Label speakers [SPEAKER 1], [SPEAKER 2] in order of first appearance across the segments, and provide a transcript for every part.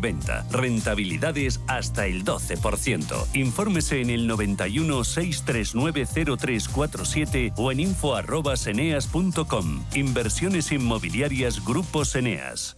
[SPEAKER 1] venta. Rentabilidades hasta el 12%. Infórmese en el 91 639 0347 o en info@seneas.com. Inversiones inmobiliarias Grupo Seneas.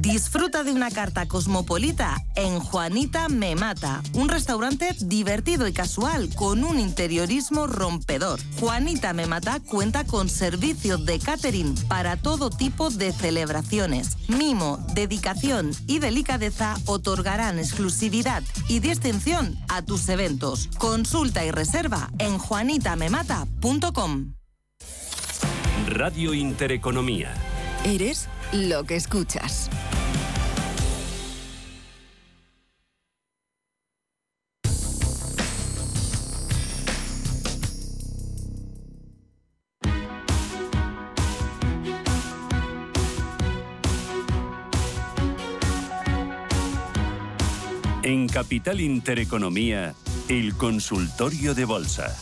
[SPEAKER 2] Disfruta de una carta cosmopolita en Juanita Me Mata, un restaurante divertido y casual con un interiorismo rompedor. Juanita Me Mata cuenta con servicios de catering para todo tipo de celebraciones. Mimo, dedicación y delicadeza otorgarán exclusividad y distinción a tus eventos. Consulta y reserva en juanitamemata.com.
[SPEAKER 1] Radio Intereconomía.
[SPEAKER 3] Eres lo que escuchas.
[SPEAKER 1] En Capital Intereconomía, el consultorio de bolsa.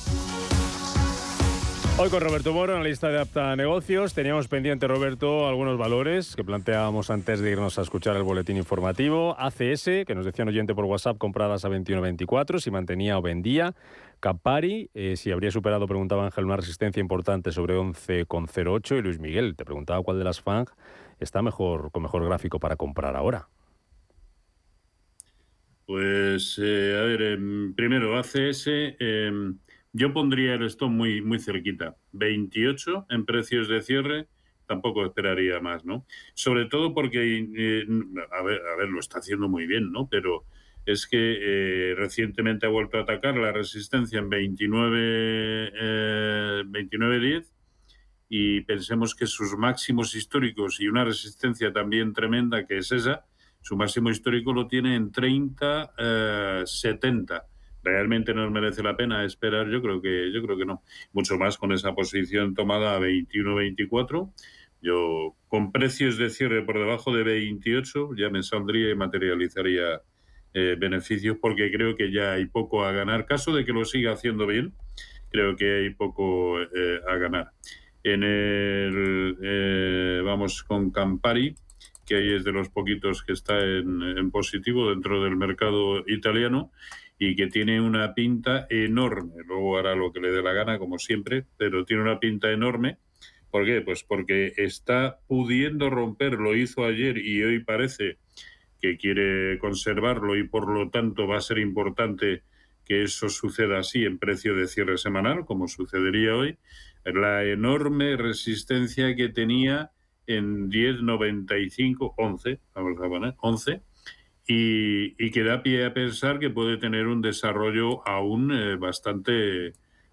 [SPEAKER 4] Hoy con Roberto Moro, analista de Apta Negocios. Teníamos pendiente, Roberto, algunos valores que planteábamos antes de irnos a escuchar el boletín informativo. ACS, que nos decían oyente por WhatsApp, compradas a 21.24, si mantenía o vendía. Capari, eh, si habría superado, preguntaba Ángel, una resistencia importante sobre 11,08. Y Luis Miguel, te preguntaba cuál de las FANG está mejor, con mejor gráfico para comprar ahora.
[SPEAKER 5] Pues, eh, a ver, em, primero ACS... Yo pondría el stop muy, muy cerquita. 28 en precios de cierre, tampoco esperaría más, ¿no? Sobre todo porque, eh, a, ver, a ver, lo está haciendo muy bien, ¿no? Pero es que eh, recientemente ha vuelto a atacar la resistencia en 29, eh, 29.10 y pensemos que sus máximos históricos y una resistencia también tremenda que es esa, su máximo histórico lo tiene en 30, 70 realmente nos merece la pena esperar, yo creo que yo creo que no. Mucho más con esa posición tomada a 21-24. Yo con precios de cierre por debajo de 28 ya me saldría y materializaría eh, beneficios porque creo que ya hay poco a ganar. Caso de que lo siga haciendo bien, creo que hay poco eh, a ganar. En el eh, vamos con Campari, que ahí es de los poquitos que está en, en positivo dentro del mercado italiano y que tiene una pinta enorme. Luego hará lo que le dé la gana, como siempre, pero tiene una pinta enorme. ¿Por qué? Pues porque está pudiendo romper, lo hizo ayer y hoy parece que quiere conservarlo y por lo tanto va a ser importante que eso suceda así en precio de cierre semanal, como sucedería hoy. La enorme resistencia que tenía en 10.95, 11, vamos a poner, 11, y, que da pie a pensar que puede tener un desarrollo aún eh, bastante,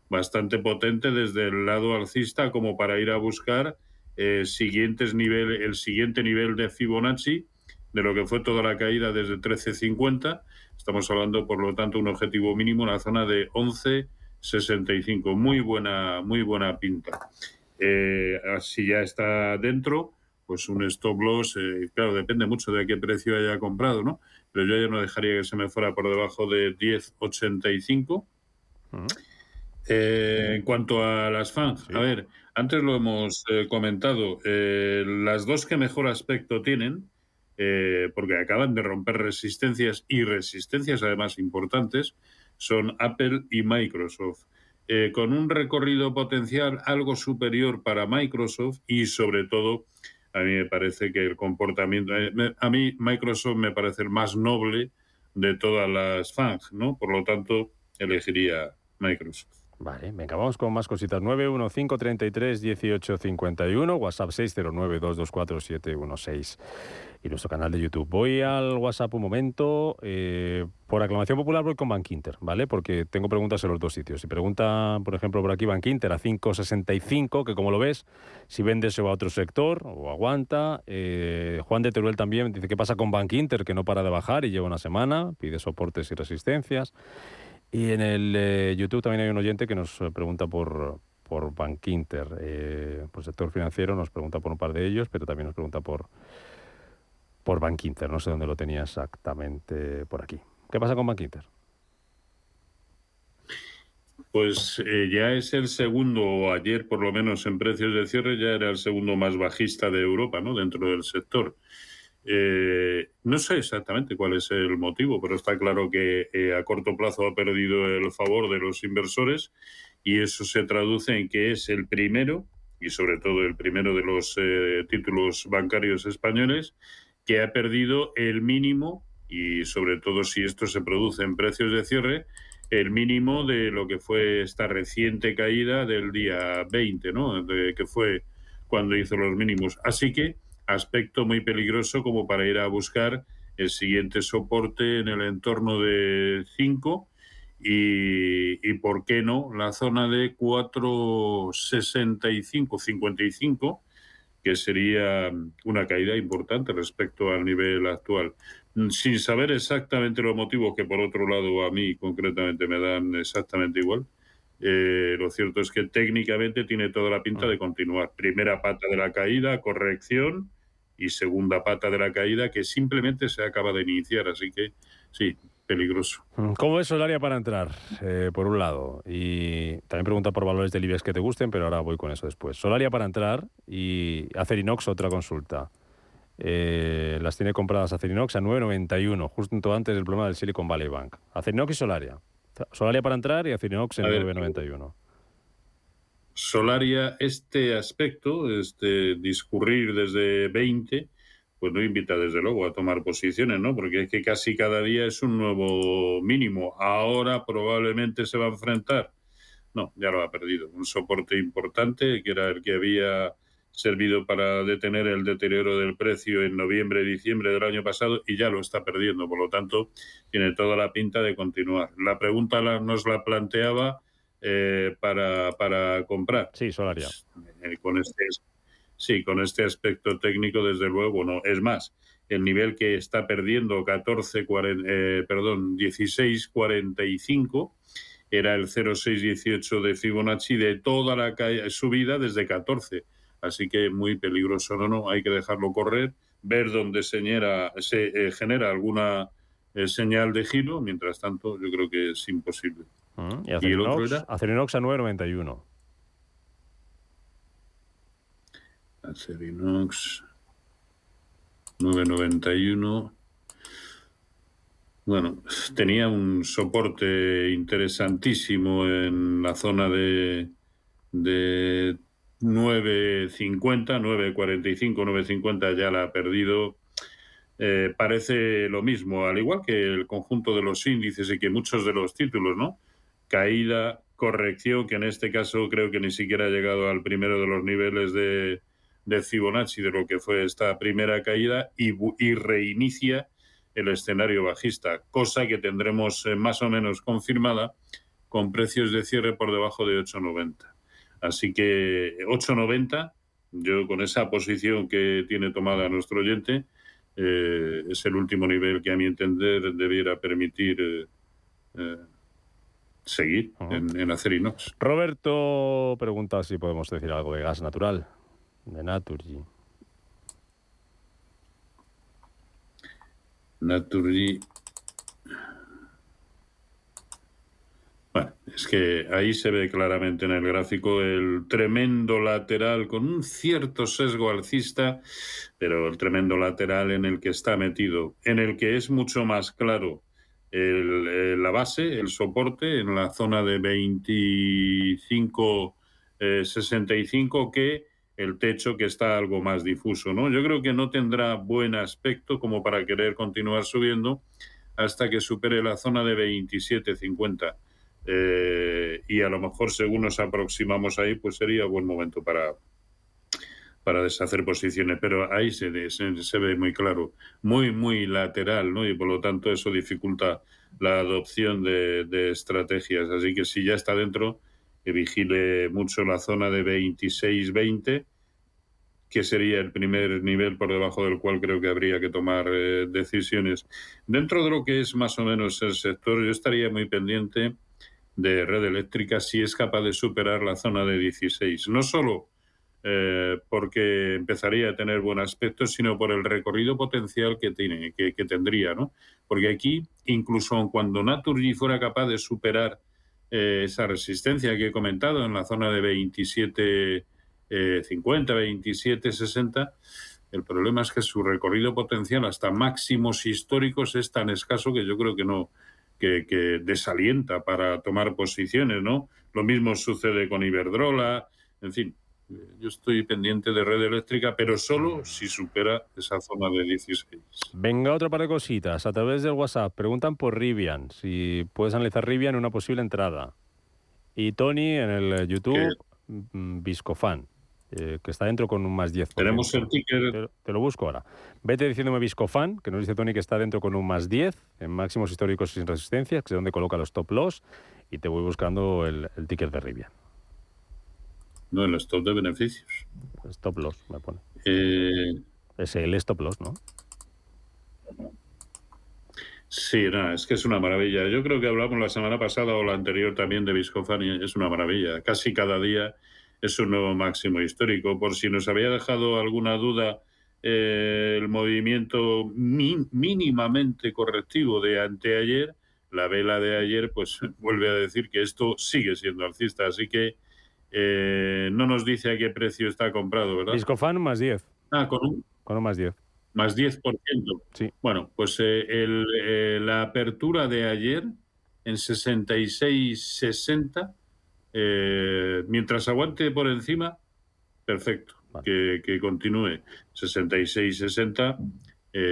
[SPEAKER 5] bastante potente desde el lado alcista como para ir a buscar eh, siguientes nivel, el siguiente nivel de Fibonacci de lo que fue toda la caída desde 13.50. Estamos hablando, por lo tanto, un objetivo mínimo en la zona de 11.65. Muy buena, muy buena pinta. Eh, así ya está dentro pues un stop loss, eh, claro, depende mucho de a qué precio haya comprado, ¿no? Pero yo ya no dejaría que se me fuera por debajo de 10.85. Eh, en cuanto a las fans, a ver, antes lo hemos eh, comentado, las dos que mejor aspecto tienen, porque acaban de romper resistencias y resistencias además importantes, son Apple y Microsoft. con un recorrido potencial algo superior para Microsoft y sobre todo a mí me parece que el comportamiento, eh, a mí Microsoft me parece el más noble de todas las fans, ¿no? Por lo tanto, elegiría Microsoft.
[SPEAKER 4] Vale, venga, vamos con más cositas. 915331851, WhatsApp 609224716 y nuestro canal de YouTube. Voy al WhatsApp un momento. Eh, por aclamación popular voy con Bankinter, ¿vale? Porque tengo preguntas en los dos sitios. Si pregunta, por ejemplo, por aquí Bankinter a 5.65, que como lo ves, si vende se va a otro sector o aguanta. Eh, Juan de Teruel también dice qué pasa con Bankinter, que no para de bajar y lleva una semana, pide soportes y resistencias. Y en el eh, YouTube también hay un oyente que nos pregunta por, por Bank Inter. Eh, por sector financiero nos pregunta por un par de ellos, pero también nos pregunta por, por Bank Inter. No sé dónde lo tenía exactamente por aquí. ¿Qué pasa con Bank Inter?
[SPEAKER 5] Pues eh, ya es el segundo, ayer por lo menos en precios de cierre, ya era el segundo más bajista de Europa, ¿no? Dentro del sector. Eh, no sé exactamente cuál es el motivo, pero está claro que eh, a corto plazo ha perdido el favor de los inversores y eso se traduce en que es el primero, y sobre todo el primero de los títulos bancarios españoles, que ha perdido el mínimo, y sobre todo si esto se produce en precios de cierre, el mínimo de lo que fue esta reciente caída del día 20, ¿no? De, que fue cuando hizo los mínimos. Así que aspecto muy peligroso como para ir a buscar el siguiente soporte en el entorno de 5 y, y, por qué no la zona de 465, 55 que sería una caída importante respecto al nivel actual. Mm, sin saber exactamente los motivos que por otro lado a mí concretamente me dan exactamente igual. Eh, lo cierto es que técnicamente tiene toda la pinta de continuar. Primera pata de la caída, corrección y segunda pata de la caída que simplemente se acaba de iniciar. Así que sí, peligroso.
[SPEAKER 4] Mm, ¿Cómo es Solaria para entrar? Eh, por un lado. Y también pregunta por valores de IBEX que te gusten, pero ahora voy con eso después. Solaria para entrar y Acerinox otra consulta. Eh, las tiene compradas Acerinox a 9.91, justo antes del problema del Silicon Valley Bank. Acerinox y Solaria. Solaria para entrar y Acerinox en 9.91.
[SPEAKER 5] Solaria, este aspecto, este discurrir desde 20, pues no invita desde luego a tomar posiciones, ¿no? Porque es que casi cada día es un nuevo mínimo. Ahora probablemente se va a enfrentar. No, ya lo ha perdido. Un soporte importante que era el que había servido para detener el deterioro del precio en noviembre y diciembre del año pasado y ya lo está perdiendo. Por lo tanto, tiene toda la pinta de continuar. La pregunta nos la planteaba eh, para, para, comprar.
[SPEAKER 4] Sí, Solaria.
[SPEAKER 5] Eh, con este, sí, con este aspecto técnico, desde luego, no. Es más, el nivel que está perdiendo 14, 40, eh, perdón, 16,45 era el 0,618 de Fibonacci de toda la subida desde 14 Así que muy peligroso, no, no, hay que dejarlo correr, ver dónde se genera, se, eh, genera alguna eh, señal de giro, mientras tanto yo creo que es imposible.
[SPEAKER 4] Mm, ¿Y, el otro era? Acerinox a 9.91.
[SPEAKER 5] Acerinox 9.91. Bueno, tenía un soporte interesantísimo en la zona de, de 9.50, 9.45, 9.50 ya la ha perdido. Eh, parece lo mismo, al igual que el conjunto de los índices y que muchos de los títulos, ¿no? Caída, corrección, que en este caso creo que ni siquiera ha llegado al primero de los niveles de, de Fibonacci de lo que fue esta primera caída y, y reinicia el escenario bajista, cosa que tendremos eh, más o menos confirmada con precios de cierre por debajo de 8,90. Así que 8.90, yo con esa posición que tiene tomada nuestro oyente, eh, es el último nivel que a mi entender debiera permitir eh, eh, seguir en, en, hacer inox.
[SPEAKER 4] Roberto pregunta si podemos decir algo de gas natural, de Naturgy.
[SPEAKER 5] Naturgy Bueno, es que ahí se ve claramente en el gráfico el tremendo lateral con un cierto sesgo alcista, pero el tremendo lateral en el que está metido, en el que es mucho más claro el, la base, el soporte en la zona de 25, 65 eh, que el techo que está algo más difuso, ¿no? Yo creo que no tendrá buen aspecto como para querer continuar subiendo hasta que supere la zona de 27.50 eh, y a lo mejor según nos aproximamos ahí, pues sería buen momento para, para deshacer posiciones, pero ahí se, se, ve muy claro, muy, muy lateral, ¿no? Y por lo tanto eso dificulta la adopción de, estrategias. Así que si ya está dentro, que vigile mucho la zona de 26-20, que sería el primer nivel por debajo del cual creo que habría que tomar eh, decisiones. Dentro de lo que es más o menos el sector, yo estaría muy pendiente de red eléctrica si es capaz de superar la zona de 16. No solo eh, porque empezaría a tener buen aspecto, sino por el recorrido potencial que, tiene, que, tendría. ¿no? Porque aquí, incluso cuando Naturgy fuera capaz de superar eh, esa resistencia que he comentado en la zona de 27, 50, 27, 60, el problema es que su recorrido potencial hasta máximos históricos es tan escaso que yo creo que no, que, desalienta para tomar posiciones, ¿no? Lo mismo sucede con Iberdrola, en fin, yo estoy pendiente de red eléctrica, pero solo si supera esa zona de 16.
[SPEAKER 4] Venga, otra par de cositas. A través del WhatsApp preguntan por Rivian, si puedes analizar Rivian una posible entrada. Y Tony en el eh, YouTube, mm, Viscofan, eh, que está dentro con un más 10.
[SPEAKER 5] Tenemos el ticket.
[SPEAKER 4] Te, lo busco ahora. Vete diciéndome Viscofan, que nos dice Tony que está dentro con un más 10, en máximos históricos sin resistencia, que es donde coloca los top loss, y te voy buscando el, el ticket de Rivian.
[SPEAKER 5] No, el stop de beneficios.
[SPEAKER 4] Stop loss, me pone.
[SPEAKER 5] Eh,
[SPEAKER 4] es el stop loss, ¿no?
[SPEAKER 5] Sí, no, es que es una maravilla. Yo creo que hablamos la semana pasada o la anterior también de Viscofani. Es una maravilla. Casi cada día es un nuevo máximo histórico. Por si nos había dejado alguna duda eh, el movimiento mínimamente correctivo de anteayer, la vela de ayer, pues vuelve a decir que esto sigue siendo alcista. Así que eh, no nos dice a qué precio está comprado, ¿verdad?
[SPEAKER 4] Discofan más 10.
[SPEAKER 5] Ah, con un,
[SPEAKER 4] con un más 10.
[SPEAKER 5] Más 10%.
[SPEAKER 4] Sí.
[SPEAKER 5] Bueno, pues eh, eh, la apertura de ayer en 66.60, mientras aguante por encima, perfecto, que, que, continúe. 66.60,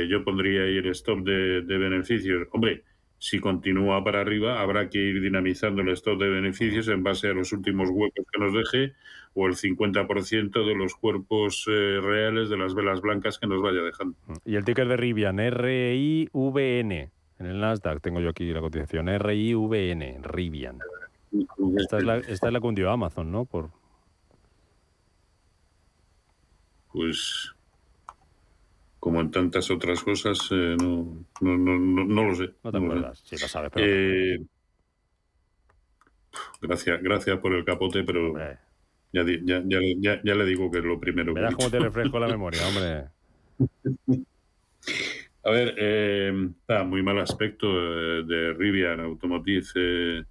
[SPEAKER 5] yo pondría ahí el stop de, de beneficios. Hombre, si continúa para arriba, habrá que ir dinamizando el stock de beneficios en base a los últimos huecos que nos deje o el 50% de los cuerpos eh, reales de las velas blancas que nos vaya dejando.
[SPEAKER 4] Y el ticker de Rivian, R-I-V-N. En el Nasdaq tengo yo aquí la cotización, R-I-V-N, Rivian. Esta es la, esta es la que Amazon, ¿no? Por...
[SPEAKER 5] Pues como en tantas otras cosas, eh, no, no, no, no, lo sé.
[SPEAKER 4] No te acuerdas, sí lo sabes. Pero...
[SPEAKER 5] Eh, gracias, gracias por el capote, pero ya, ya, ya, ya, le digo que es lo primero.
[SPEAKER 4] Verás cómo te refresco la memoria, hombre.
[SPEAKER 5] A ver, eh, está muy mal aspecto de Rivian Automotive,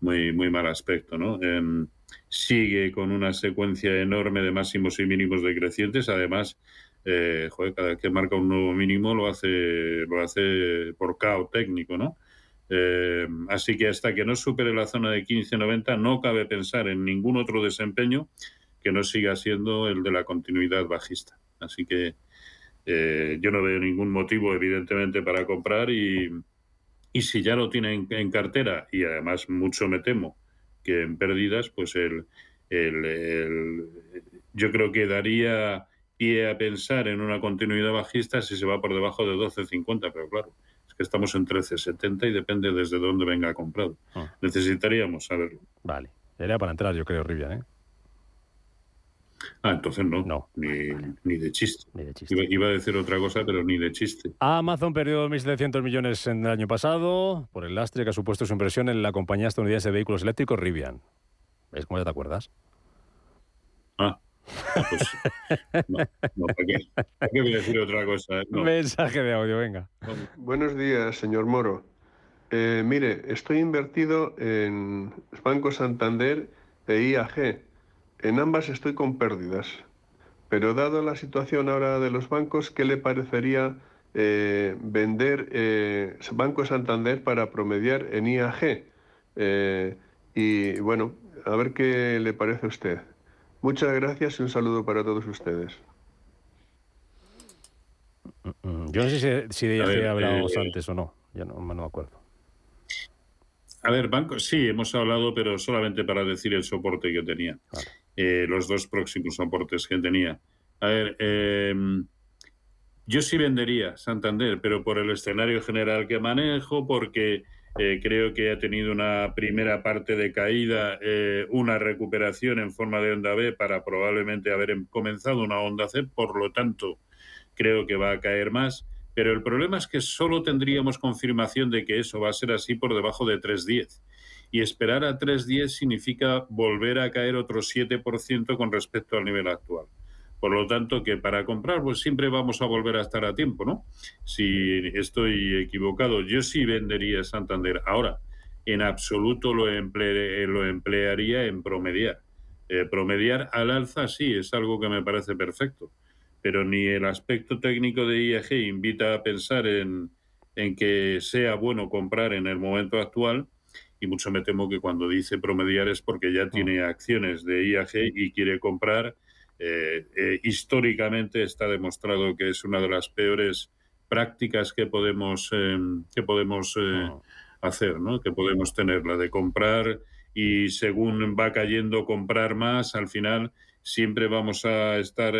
[SPEAKER 5] muy, muy mal aspecto, ¿no? Em, sigue con una secuencia enorme de máximos y mínimos decrecientes, además eh, cada vez que marca un nuevo mínimo lo hace, lo hace por caos técnico, ¿no? Eh, así que hasta que no supere la zona de 15.90 no cabe pensar en ningún otro desempeño que no siga siendo el de la continuidad bajista. Así que eh, yo no veo ningún motivo, evidentemente, para comprar y, y si ya lo tienen en, cartera y además mucho me temo que en pérdidas, pues el, el yo creo que daría y a pensar en una continuidad bajista si se va por debajo de 12.50, pero claro, es que estamos en 13.70 y depende desde dónde venga comprado. Ah. Necesitaríamos saberlo.
[SPEAKER 4] Vale, era para entrar, yo creo, Rivian, ¿eh?
[SPEAKER 5] Ah, entonces no.
[SPEAKER 4] No.
[SPEAKER 5] Ni, ni de chiste. Iba, a decir otra cosa, pero ni de chiste.
[SPEAKER 4] Amazon perdió 1.700 millones en el año pasado por el lastre que ha supuesto su impresión en la compañía estadounidense de vehículos eléctricos Rivian. ¿Ves cómo ya te acuerdas?
[SPEAKER 5] Ah, pues, no, ¿para qué? voy a decir otra cosa?
[SPEAKER 4] Mensaje de audio, venga.
[SPEAKER 6] Buenos días, señor Moro. Eh, mire, estoy invertido en Banco Santander e IAG. En ambas estoy con pérdidas. Pero dado la situación ahora de los bancos, ¿qué le parecería eh, vender eh, Banco Santander para promediar en IAG? y bueno, a ver qué le parece a usted. Muchas gracias y un saludo para todos ustedes.
[SPEAKER 4] Yo no sé si, de ella hablábamos eh, antes o no, ya no, me acuerdo.
[SPEAKER 5] A ver, banco, sí, hemos hablado, pero solamente para decir el soporte que tenía. Eh, los dos próximos soportes que tenía. A ver, em, yo sí vendería Santander, pero por el escenario general que manejo, porque eh, creo que ha tenido una primera parte de caída, eh, una recuperación en forma de onda B para probablemente haber em, comenzado una onda C, por lo tanto, creo que va a caer más. Pero el problema es que solo tendríamos confirmación de que eso va a ser así por debajo de 3.10. y esperar a 3.10 significa volver a caer otro 7% con respecto al nivel actual. Por lo tanto, que para comprar, pues siempre vamos a volver a estar a tiempo, ¿no? Si estoy equivocado, yo sí vendería Santander. Ahora, en absoluto lo, lo emplearía en promediar. Eh, promediar al alza sí, es algo que me parece perfecto, pero ni el aspecto técnico de IAG invita a pensar en, en que sea bueno comprar en el momento actual, y mucho me temo que cuando dice promediar es porque ya tiene acciones de IAG y quiere comprar eh, eh, históricamente está demostrado que es una de las peores prácticas que podemos, em, que podemos eh, hacer, ¿no? que podemos tener, la de comprar y según va cayendo comprar más, al final siempre vamos a estar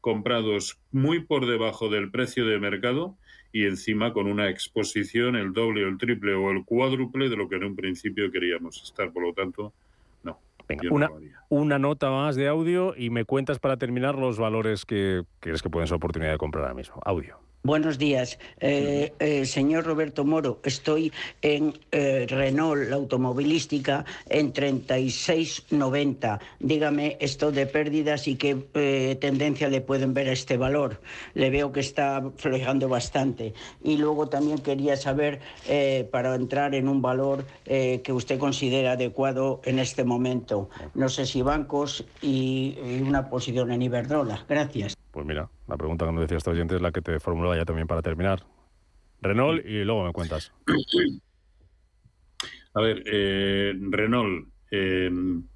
[SPEAKER 5] comprados muy por debajo del precio de mercado y encima con una exposición el doble o el triple o el cuádruple de lo que en un principio queríamos estar. Por lo tanto,
[SPEAKER 4] Venga, una, una, nota más de audio y me cuentas para terminar los valores que crees que pueden ser oportunidad de comprar ahora mismo. Audio.
[SPEAKER 7] Buenos días, eh, eh, señor Roberto Moro. Estoy en eh, Renault, la automovilística, en 36,90. Dígame esto de pérdidas y qué tendencia le pueden ver a este valor. Le veo que está flojando bastante. Y luego también quería saber, para entrar en un valor que usted considera adecuado en este momento, no sé si bancos y, y una posición en Iberdrola. Gracias.
[SPEAKER 4] Pues mira, la pregunta que nos decía este oyente es la que te formulaba ya también para terminar. Renault y luego me cuentas.
[SPEAKER 5] A ver, eh, Renault em,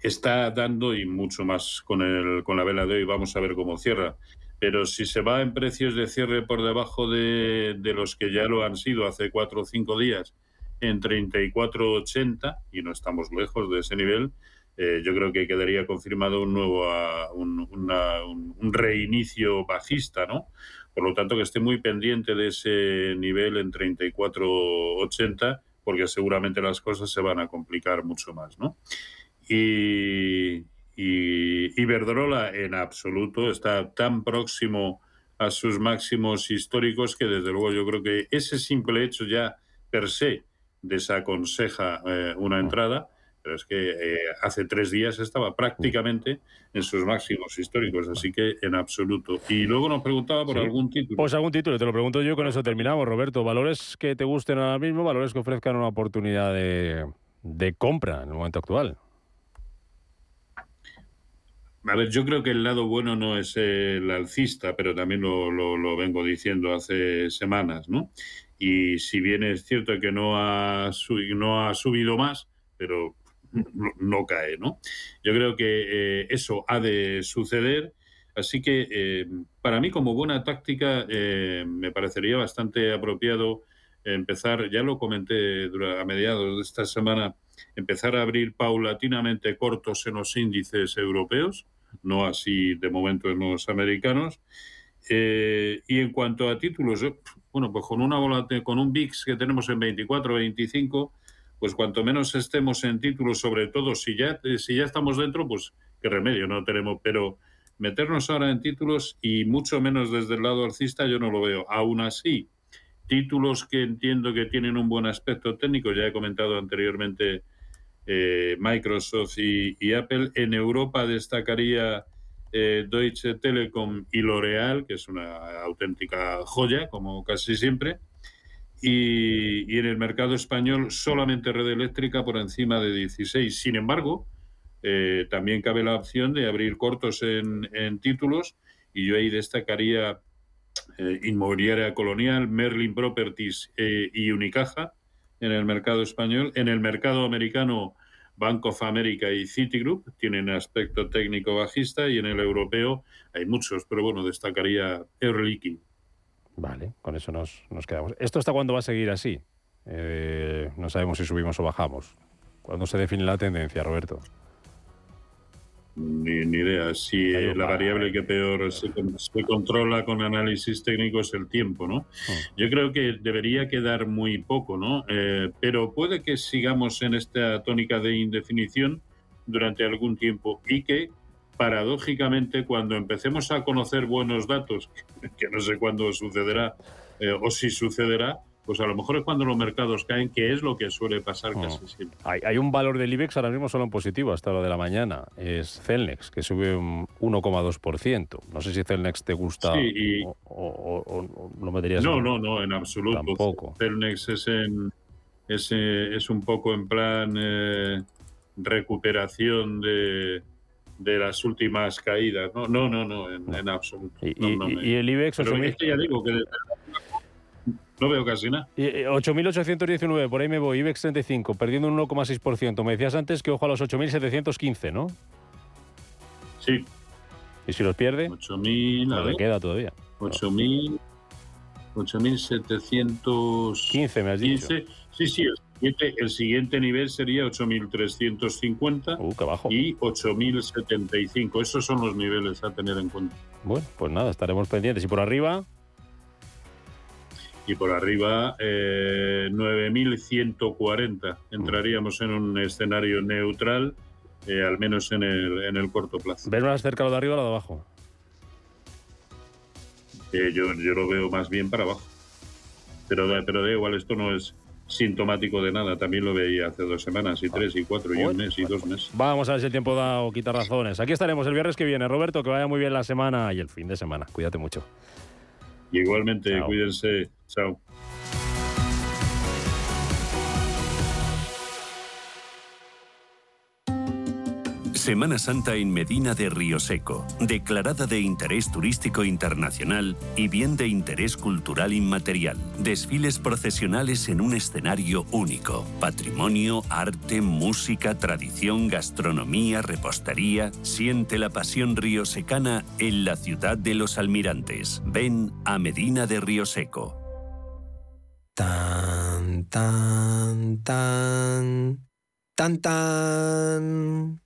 [SPEAKER 5] está dando y mucho más con, el, con la vela de hoy. Vamos a ver cómo cierra. Pero si se va en precios de cierre por debajo de, de los que ya lo han sido hace cuatro o cinco días, en 34,80, y no estamos lejos de ese nivel, eh, yo creo que quedaría confirmado un nuevo un, reinicio bajista, ¿no? Por lo tanto, que esté muy pendiente de ese nivel en 34.80, porque seguramente las cosas se van a complicar mucho más, ¿no? Y, y Iberdrola en absoluto está tan próximo a sus máximos históricos que desde luego yo creo que ese simple hecho ya per se desaconseja eh, una entrada pero es que eh, hace tres días estaba prácticamente en sus máximos históricos, así que en absoluto. Y luego nos preguntaba por algún título.
[SPEAKER 4] Pues algún título, te lo pregunto yo, con eso terminamos, Roberto. ¿Valores que te gusten ahora mismo, valores que ofrezcan una oportunidad de, compra en el momento actual?
[SPEAKER 5] A ver, yo creo que el lado bueno no es el alcista, pero también lo, lo, vengo diciendo hace semanas, ¿no? Y si bien es cierto que no ha, no ha subido más, pero no, cae, ¿no? Yo creo que eh, eso ha de suceder. Así que eh, para mí como buena táctica eh, me parecería bastante apropiado empezar, ya lo comenté a mediados de esta semana, empezar a abrir paulatinamente cortos en los índices europeos, no así de momento en los americanos. y en cuanto a títulos, bueno, pues con una con un VIX que tenemos en 24, 25, pues cuanto menos estemos en títulos, sobre todo si ya, si ya estamos dentro, pues qué remedio, no tenemos, pero meternos ahora en títulos y mucho menos desde el lado alcista yo no lo veo. Aún así, títulos que entiendo que tienen un buen aspecto técnico, ya he comentado anteriormente eh, Microsoft y, Apple, en Europa destacaría eh, Deutsche Telekom y L'Oreal, que es una auténtica joya, como casi siempre. Y, en el mercado español solamente red eléctrica por encima de 16. Sin embargo, eh, también cabe la opción de abrir cortos en, títulos y yo ahí destacaría eh, Inmobiliaria Colonial, Merlin Properties eh, y Unicaja en el mercado español. En el mercado americano, Bank of America y Citigroup tienen aspecto técnico bajista y en el europeo hay muchos, pero bueno, destacaría Air.
[SPEAKER 4] Vale, con eso nos, nos quedamos. ¿Esto hasta cuándo va a seguir así? Eh, no sabemos si subimos o bajamos. ¿Cuándo se define la tendencia, Roberto?
[SPEAKER 5] Ni, idea. Si la variable que peor se, controla con análisis técnico es el tiempo, ¿no? Hmm. Yo creo que debería quedar muy poco, ¿no? Eh, pero puede que sigamos en esta tónica de indefinición durante algún tiempo y que paradójicamente, cuando empecemos a conocer buenos datos, que no sé cuándo sucederá eh, o si sucederá, pues a lo mejor es cuando los mercados caen, que es lo que suele pasar
[SPEAKER 4] Oh.
[SPEAKER 5] casi siempre.
[SPEAKER 4] Hay, hay un valor del IBEX ahora mismo solo en positivo hasta lo de la mañana. Es Celnex, que sube un 1,2%. No sé si Celnex te gusta
[SPEAKER 5] Sí, y-
[SPEAKER 4] o, o- o- o lo meterías
[SPEAKER 5] No,
[SPEAKER 4] en-
[SPEAKER 5] no, no, en absoluto.
[SPEAKER 4] Tampoco.
[SPEAKER 5] Celnex es, en, es, eh, es un poco en plan eh, recuperación de, de las últimas caídas. No, no, no, no, en, en absoluto.
[SPEAKER 4] Y,
[SPEAKER 5] No, no me-
[SPEAKER 4] y el IBEX
[SPEAKER 5] Pero
[SPEAKER 4] 8.000
[SPEAKER 5] es que ya digo que no veo casi nada.
[SPEAKER 4] y, eh, 8.819, por ahí me voy, IBEX 35, perdiendo un 1,6%. Me decías antes que ojo a los 8.715, ¿no?
[SPEAKER 5] Sí,
[SPEAKER 4] Y si los pierde,
[SPEAKER 5] 8.000, a
[SPEAKER 4] pues le queda todavía.
[SPEAKER 5] 8.000, 8.715.
[SPEAKER 4] 15 me has dicho.
[SPEAKER 5] Sí, sí, el siguiente, el siguiente nivel sería 8.350
[SPEAKER 4] Uh,
[SPEAKER 5] y 8.075. Esos son los niveles a tener en cuenta.
[SPEAKER 4] Bueno, pues nada, estaremos pendientes. Y por arriba,
[SPEAKER 5] Y por arriba, eh, 9.140. Entraríamos en un escenario neutral, eh, al menos en el, en el corto plazo.
[SPEAKER 4] ¿ves más cerca lo de arriba o lo de abajo?
[SPEAKER 5] Eh, yo, yo lo veo más bien para abajo. Pero, pero da igual, esto no es sintomático de nada. También lo veía hace dos semanas, y tres, y cuatro, y un mes, y dos meses.
[SPEAKER 4] Vamos a ver si el tiempo da o quita razones. Aquí estaremos el viernes que viene. Roberto, que vaya muy bien la semana y el fin de semana. Cuídate mucho.
[SPEAKER 5] Igualmente,
[SPEAKER 4] Chao.
[SPEAKER 5] cuídense. Chao.
[SPEAKER 1] Semana Santa en Medina de Río Seco, declarada de interés turístico internacional y bien de interés cultural inmaterial. Desfiles procesionales en un escenario único. Patrimonio, arte, música, tradición, gastronomía, repostería. Siente la pasión riosecana en la ciudad de los almirantes. Ven a Medina de Río Seco.
[SPEAKER 8] Tan, tan, tan. Tan, tan.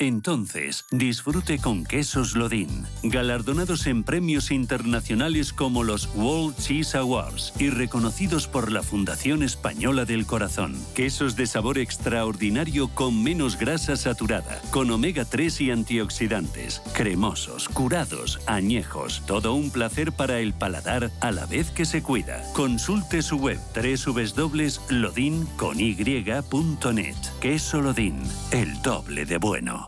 [SPEAKER 1] Entonces, disfrute con Quesos Lodín, galardonados en premios internacionales como los World Cheese Awards y reconocidos por la Fundación Española del Corazón. Quesos de sabor extraordinario con menos grasa saturada, con omega 3 y antioxidantes, cremosos, curados, añejos, todo un placer para el paladar a la vez que se cuida. Consulte su web www.lodin.net. Queso Lodin, el doble de bueno.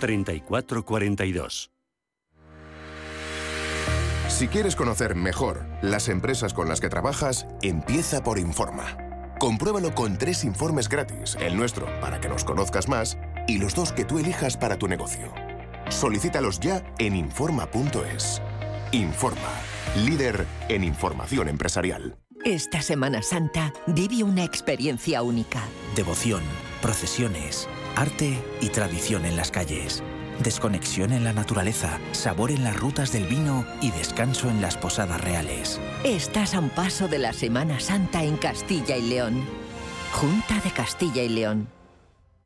[SPEAKER 1] 3442.
[SPEAKER 9] Si quieres conocer mejor las empresas con las que trabajas, empieza por Informa. Compruébalo con tres informes gratis, el nuestro para que nos conozcas más y los dos que tú elijas para tu negocio. Solicítalos ya en Informa.es. Informa, líder en información empresarial.
[SPEAKER 10] Esta Semana Santa vive una experiencia única.
[SPEAKER 11] Devoción, procesiones, arte y tradición en las calles. Desconexión en la naturaleza, sabor en las rutas del vino y descanso en las posadas reales.
[SPEAKER 10] Estás a un paso de la Semana Santa en Castilla y León. Junta de Castilla y León.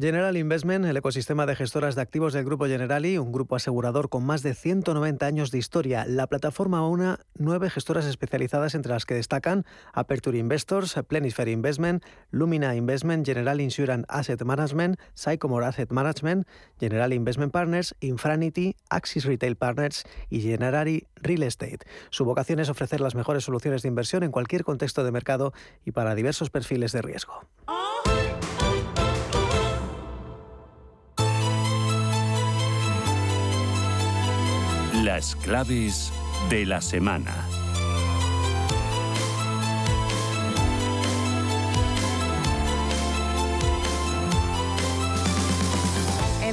[SPEAKER 12] General Investment, el ecosistema de gestoras de activos del Grupo Generali, un grupo asegurador con más de 190 años de historia. La plataforma una nueve gestoras especializadas entre las que destacan Aperture Investors, Plenisphere Investment, Lumina Investment, General Insurance Asset Management, Sycomore Asset Management, General Investment Partners, Infranity, Axis Retail Partners y Generali Real Estate. Su vocación es ofrecer las mejores soluciones de inversión en cualquier contexto de mercado y para diversos perfiles de riesgo.
[SPEAKER 1] Las claves de la semana.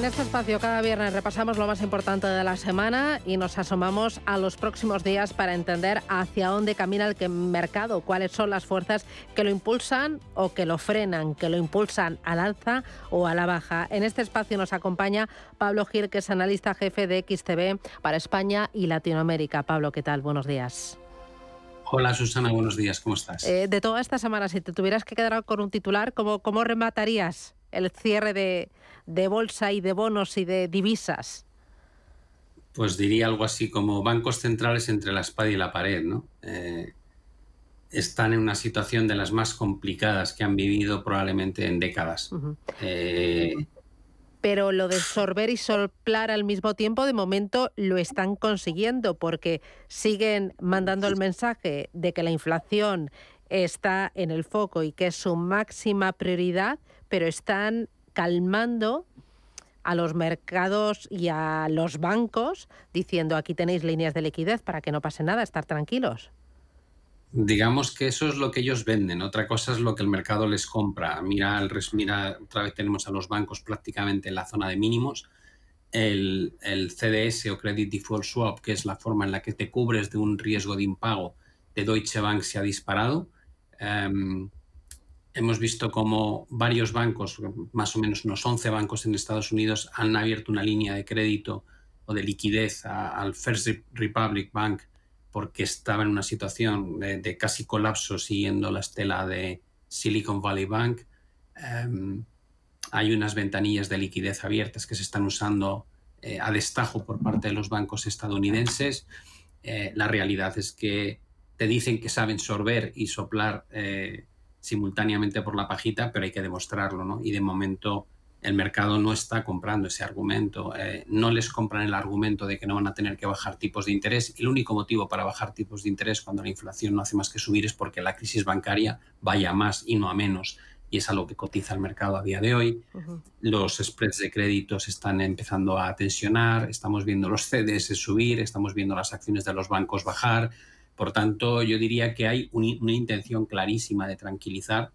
[SPEAKER 13] Este espacio cada viernes repasamos lo más importante de la semana y nos asomamos a los próximos días para entender hacia dónde camina el mercado, cuáles son las fuerzas que lo impulsan o que lo frenan, que lo impulsan al alza o a la baja. En este espacio nos acompaña Pablo Gil, que es analista jefe de XTV para España y Latinoamérica. Pablo, ¿qué tal? Buenos días.
[SPEAKER 14] Hola Susana, buenos días, ¿cómo estás?
[SPEAKER 13] Eh, de toda esta semana, si te tuvieras que quedar con un titular, ¿cómo, cómo rematarías el cierre de, de bolsa y de bonos y de divisas?
[SPEAKER 14] Pues diría algo así como bancos centrales entre la espada y la pared, ¿no? Eh, están en una situación de las más complicadas que han vivido probablemente en décadas.
[SPEAKER 13] Eh, Pero lo de sorber y soplar al mismo tiempo, de momento lo están consiguiendo porque siguen mandando el mensaje de que la inflación está en el foco y que es su máxima prioridad, pero están calmando a los mercados y a los bancos diciendo aquí tenéis líneas de liquidez para que no pase nada, estar tranquilos.
[SPEAKER 14] Digamos que eso es lo que ellos venden, otra cosa es lo que el mercado les compra. Mira, el, mira otra vez tenemos a los bancos prácticamente en la zona de mínimos. El, CDS o Credit Default Swap, que es la forma en la que te cubres de un riesgo de impago de Deutsche Bank, se ha disparado. Em, hemos visto como varios bancos, más o menos unos 11 bancos en Estados Unidos, han abierto una línea de crédito o de liquidez al First Republic Bank porque estaba en una situación de, casi colapso siguiendo la estela de Silicon Valley Bank. Em, hay unas ventanillas de liquidez abiertas que se están usando eh, a destajo por parte de los bancos estadounidenses. Eh, la realidad es que te dicen que saben sorber y soplar eh, simultáneamente por la pajita, pero hay que demostrarlo, ¿no? Y de momento el mercado no está comprando ese argumento, eh, no les compran el argumento de que no van a tener que bajar tipos de interés. El único motivo para bajar tipos de interés cuando la inflación no hace más que subir es porque la crisis bancaria vaya a más y no a menos. Y es algo que cotiza el mercado a día de hoy. Los spreads de créditos están empezando a tensionar, estamos viendo los CDS subir, estamos viendo las acciones de los bancos bajar. Por tanto, yo diría que hay una intención clarísima de tranquilizar,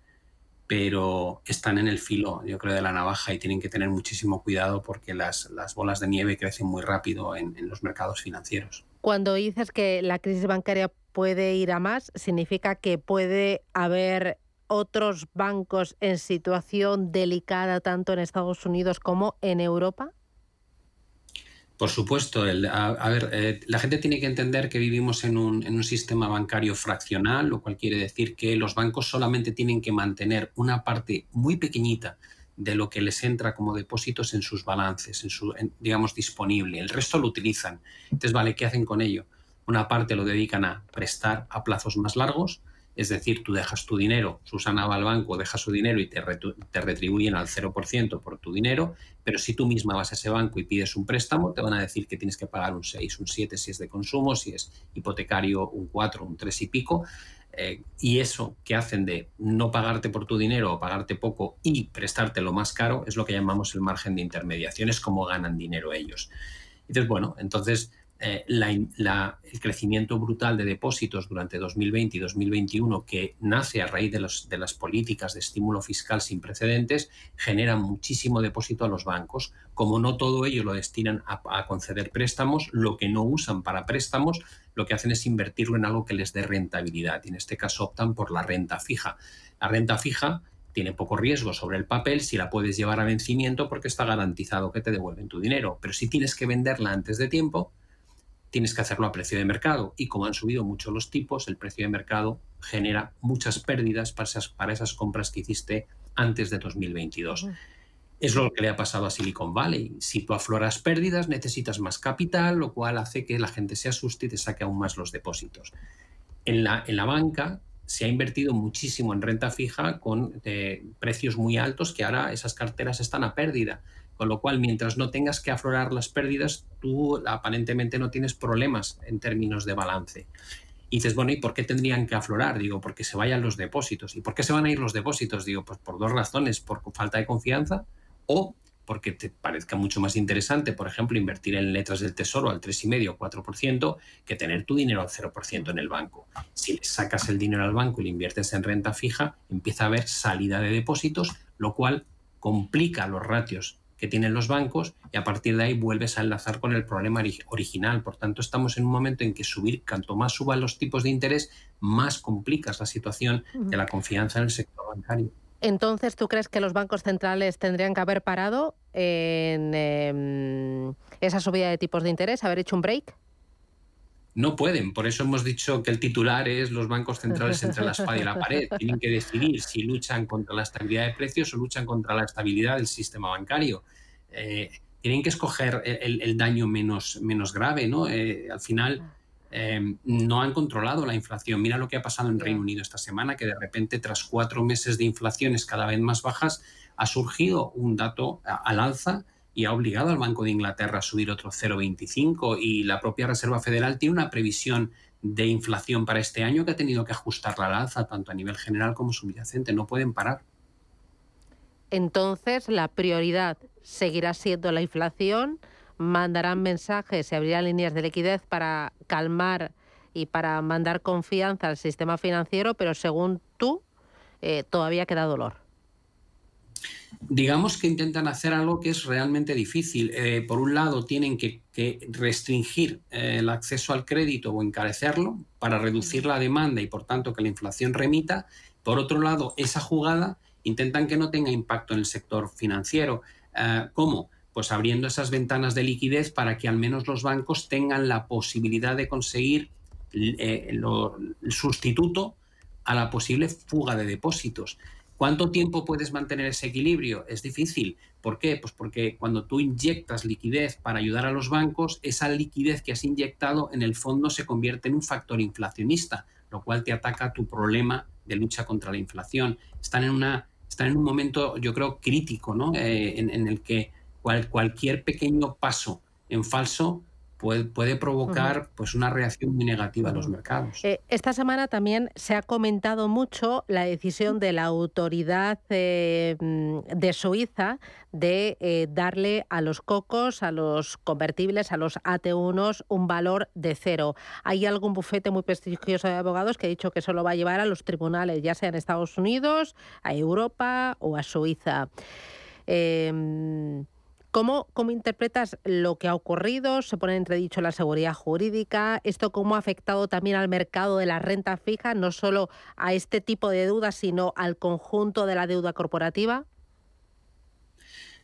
[SPEAKER 14] pero están en el filo, yo creo, de la navaja y tienen que tener muchísimo cuidado porque las, bolas de nieve crecen muy rápido en, en los mercados financieros.
[SPEAKER 13] Cuando dices que la crisis bancaria puede ir a más, significa que puede haber otros bancos en situación delicada tanto en Estados Unidos como en Europa?
[SPEAKER 14] Por supuesto, a, ver, eh, la gente tiene que entender que vivimos en un, en un, sistema bancario fraccional, lo cual quiere decir que los bancos solamente tienen que mantener una parte muy pequeñita de lo que les entra como depósitos en sus balances, en su, digamos, disponible. El resto lo utilizan. Entonces, vale, ¿qué hacen con ello? Una parte lo dedican a prestar a plazos más largos, es decir, tú dejas tu dinero, Susana va al banco, deja su dinero y te, te retribuyen al 0% por tu dinero, pero si tú misma vas a ese banco y pides un préstamo, te van a decir que tienes que pagar un 6, un 7 si es de consumo, si es hipotecario un 4, un 3 y pico. Eh, y eso que hacen de no pagarte por tu dinero o pagarte poco y prestarte lo más caro es lo que llamamos el margen de intermediación, es como ganan dinero ellos. Entonces, bueno, entonces eh, el crecimiento brutal de depósitos durante 2020 y 2021, que nace a raíz de, de, las políticas de estímulo fiscal sin precedentes, genera muchísimo depósito a los bancos. Como no todo ello lo destinan a, conceder préstamos, lo que no usan para préstamos, lo que hacen es invertirlo en algo que les dé rentabilidad. Y en este caso optan por la renta fija. La renta fija tiene poco riesgo sobre el papel si la puedes llevar a vencimiento porque está garantizado que te devuelven tu dinero. Pero si tienes que venderla antes de tiempo, tienes que hacerlo a precio de mercado. Y como han subido mucho los tipos, el precio de mercado genera muchas pérdidas para esas, para esas compras que hiciste antes de 2022. Es lo que le ha pasado a Silicon Valley. Si tú afloras pérdidas, necesitas más capital, lo cual hace que la gente se asuste y te saque aún más los depósitos. En la, en la banca se ha invertido muchísimo en renta fija con eh, precios muy altos que ahora esas carteras están a pérdida. Con lo cual, mientras no tengas que aflorar las pérdidas, tú aparentemente no tienes problemas en términos de balance. Dices, bueno, ¿y por qué tendrían que aflorar? Digo, porque se vayan los depósitos. ¿Y por qué se van a ir los depósitos? Digo, pues por dos razones, por falta de confianza o porque te parezca mucho más interesante, por ejemplo, invertir en letras del tesoro al 3,5 o 4% que tener tu dinero al 0% en el banco. Si le sacas el dinero al banco y le inviertes en renta fija, empieza a haber salida de depósitos, lo cual complica los ratios que tienen los bancos y a partir de ahí vuelves a enlazar con el problema original. Por tanto, estamos en un momento en que subir, cuanto más suban los tipos de interés, más complicas la situación de la confianza en el sector bancario.
[SPEAKER 13] Entonces, ¿tú crees que los bancos centrales tendrían que haber parado en em, esa subida de tipos de interés, haber hecho un break?
[SPEAKER 14] No pueden, por eso hemos dicho que el titular es los bancos centrales entre la espada y la pared. Tienen que decidir si luchan contra la estabilidad de precios o luchan contra la estabilidad del sistema bancario. Eh, tienen que escoger el, daño menos, menos grave, ¿no? Eh, al final eh, no han controlado la inflación. Mira lo que ha pasado en Reino Unido esta semana, que de repente tras cuatro meses de inflaciones cada vez más bajas, ha surgido un dato al alza y ha obligado al Banco de Inglaterra a subir otro 0,25 y la propia Reserva Federal tiene una previsión de inflación para este año que ha tenido que ajustarla al alza, tanto a nivel general como subyacente. No pueden parar.
[SPEAKER 13] Entonces, la prioridad seguirá siendo la inflación. Mandarán mensajes y abrirán líneas de liquidez para calmar y para mandar confianza al sistema financiero, pero según tú, eh, todavía queda dolor
[SPEAKER 14] digamos que intentan hacer algo que es realmente difícil. Eh, por un lado, tienen que, restringir eh, el acceso al crédito o encarecerlo para reducir la demanda y, por tanto, que la inflación remita. Por otro lado, esa jugada intentan que no tenga impacto en el sector financiero. Eh, ¿Cómo? Pues abriendo esas ventanas de liquidez para que al menos los bancos tengan la posibilidad de conseguir el sustituto a la posible fuga de depósitos. ¿Cuánto tiempo puedes mantener ese equilibrio? Es difícil. ¿Por qué? Pues porque cuando tú inyectas liquidez para ayudar a los bancos, esa liquidez que has inyectado en el fondo se convierte en un factor inflacionista, lo cual te ataca tu problema de lucha contra la inflación. Están en, una, están en un momento, yo creo, crítico, ¿no? Eh, en, el que cualquier pequeño paso en falso puede, provocar pues una reacción muy negativa a los mercados.
[SPEAKER 13] Eh, esta semana también se ha comentado mucho la decisión de la autoridad eh, de Suiza de eh, darle a los cocos, a los convertibles, a los AT1 un valor de cero. Hay algún bufete muy prestigioso de abogados que ha dicho que eso lo va a llevar a los tribunales, ya sea en Estados Unidos, a Europa o a Suiza. Em, ¿Cómo, interpretas lo que ha ocurrido? Se pone en entredicho la seguridad jurídica. ¿Esto cómo ha afectado también al mercado de la renta fija, no solo a este tipo de deuda, sino al conjunto de la deuda corporativa?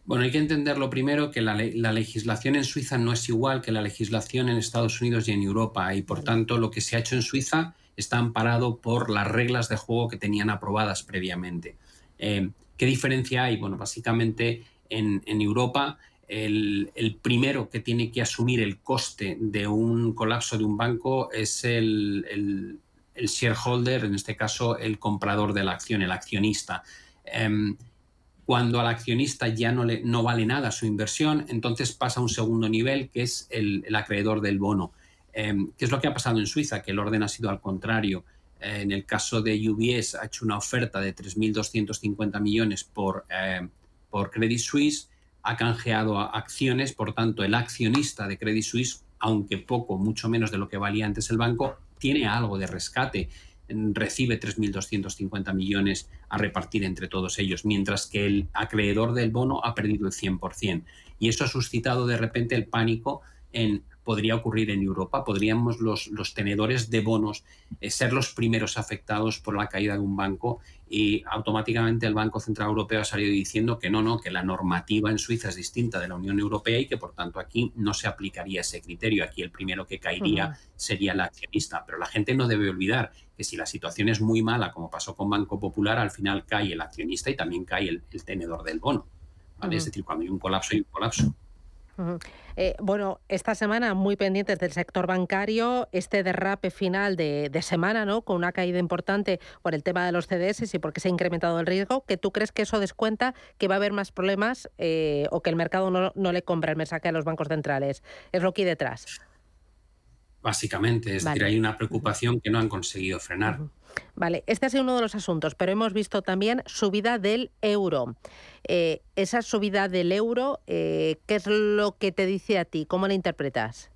[SPEAKER 14] Bueno, hay que entender lo primero que la, legislación en Suiza no es igual que la legislación en Estados Unidos y en Europa y por tanto lo que se ha hecho en Suiza está amparado por las reglas de juego que tenían aprobadas previamente. Eh, ¿Qué diferencia hay? Bueno, básicamente en, Europa, el, primero que tiene que asumir el coste de un colapso de un banco es el, shareholder, en este caso el comprador de la acción, el accionista. Em, cuando al accionista ya no, le, no vale nada su inversión, entonces pasa a un segundo nivel que es el, acreedor del bono. Em, ¿Qué es lo que ha pasado en Suiza? Que el orden ha sido al contrario. en el caso de UBS ha hecho una oferta de 3.250 millones por eh, por Credit Suisse, ha canjeado acciones, por tanto el accionista de Credit Suisse aunque poco, mucho menos de lo que valía antes el banco, tiene algo de rescate recibe 3.250 millones a repartir entre todos ellos, mientras que el acreedor del bono ha perdido el 100%. Y eso ha suscitado de repente el pánico en podría ocurrir en Europa. Podríamos los, los tenedores de bonos eh, ser los primeros afectados por la caída de un banco y automáticamente el Banco Central Europeo ha salido diciendo que no, no, que la normativa en Suiza es distinta de la Unión Europea y que por tanto aquí no se aplicaría ese criterio. Aquí el primero que caería sería el accionista. Pero la gente no debe olvidar que si la situación es muy mala, como pasó con Banco Popular, al final cae el accionista y también cae el, tenedor del bono. Es decir, cuando hay un colapso, hay un colapso.
[SPEAKER 13] Eh, bueno, esta semana muy pendientes del sector bancario, este derrape final de, semana, ¿no? Con una caída importante por el tema de los CDS y porque se ha incrementado el riesgo, que tú crees que eso descuenta que va a haber más problemas eh, o que el mercado no, le compra el mensaje a los bancos centrales. Es lo que hay detrás.
[SPEAKER 14] Básicamente, es decir, hay una preocupación que no han conseguido frenar.
[SPEAKER 13] Vale, este ha sido uno de los asuntos, pero hemos visto también subida del euro. Eh, esa subida del euro, eh, ¿qué es lo que te dice a ti? ¿Cómo la interpretas?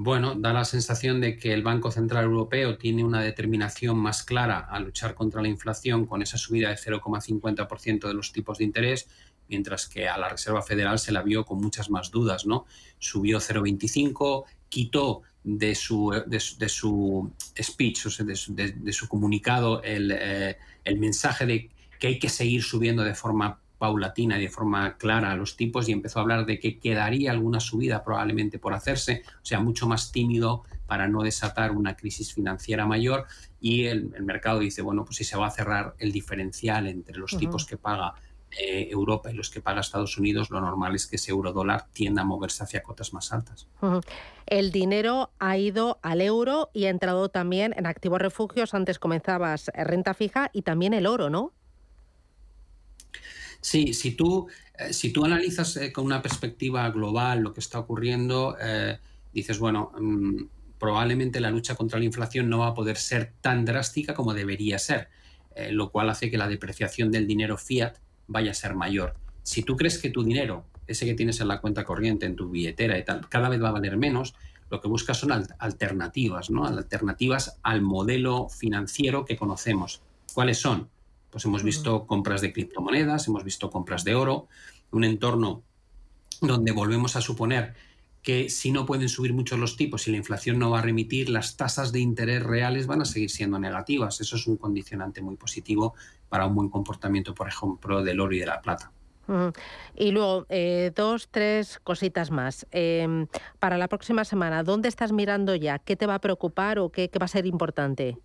[SPEAKER 14] Bueno, da la sensación de que el Banco Central Europeo tiene una determinación más clara a luchar contra la inflación con esa subida de 0,50% de los tipos de interés, mientras que a la Reserva Federal se la vio con muchas más dudas, ¿no? Subió 0,25, quitó de su, de, su speech, o sea, de, su, de, su comunicado, el, eh, el, mensaje de que hay que seguir subiendo de forma paulatina y de forma clara a los tipos y empezó a hablar de que quedaría alguna subida probablemente por hacerse, o sea, mucho más tímido para no desatar una crisis financiera mayor. Y el, mercado dice, bueno, pues si se va a cerrar el diferencial entre los tipos que paga eh, Europa y los que paga Estados Unidos, lo normal es que ese euro dólar tienda a moverse hacia cotas más altas.
[SPEAKER 13] El dinero ha ido al euro y ha entrado también en activos refugios. Antes comenzabas eh, renta fija y también el oro, ¿no?
[SPEAKER 14] Sí, si tú, eh, si tú analizas con una perspectiva global lo que está ocurriendo, dices, bueno, mm, probablemente la lucha contra la inflación no va a poder ser tan drástica como debería ser, lo cual hace que la depreciación del dinero fiat vaya a ser mayor. Si tú crees que tu dinero, ese que tienes en la cuenta corriente, en tu billetera y tal, cada vez va a valer menos, lo que buscas son alternativas, ¿no? Alternativas al modelo financiero que conocemos. ¿Cuáles son? Pues hemos visto compras de criptomonedas, hemos visto compras de oro, un entorno donde volvemos a suponer que si no pueden subir mucho los tipos y la inflación no va a remitir, las tasas de interés reales van a seguir siendo negativas. Eso es un condicionante muy positivo para un buen comportamiento, por ejemplo, del oro y de la plata.
[SPEAKER 13] Y luego, eh, dos, tres cositas más. Em, para la próxima semana, ¿dónde estás mirando ya? ¿Qué te va a preocupar o qué, va a ser importante?